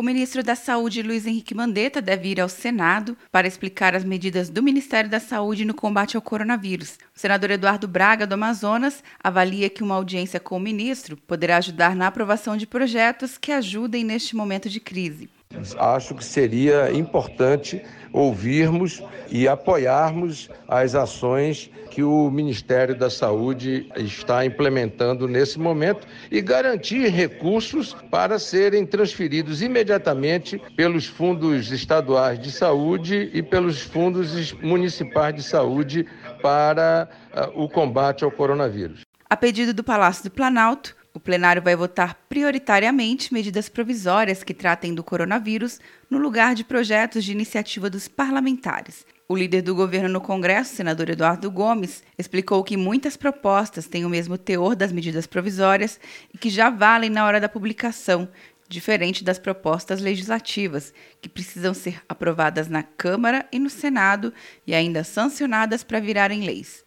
O ministro da Saúde, Luiz Henrique Mandetta, deve ir ao Senado para explicar as medidas do Ministério da Saúde no combate ao coronavírus. O senador Eduardo Braga, do Amazonas, avalia que uma audiência com o ministro poderá ajudar na aprovação de projetos que ajudem neste momento de crise. Acho que seria importante ouvirmos e apoiarmos as ações que o Ministério da Saúde está implementando nesse momento e garantir recursos para serem transferidos imediatamente pelos fundos estaduais de saúde e pelos fundos municipais de saúde para uh, o combate ao coronavírus. A pedido do Palácio do Planalto, o plenário vai votar prioritariamente medidas provisórias que tratem do coronavírus, no lugar de projetos de iniciativa dos parlamentares. O líder do governo no Congresso, senador Eduardo Gomes, explicou que muitas propostas têm o mesmo teor das medidas provisórias e que já valem na hora da publicação, diferente das propostas legislativas, que precisam ser aprovadas na Câmara e no Senado e ainda sancionadas para virarem leis.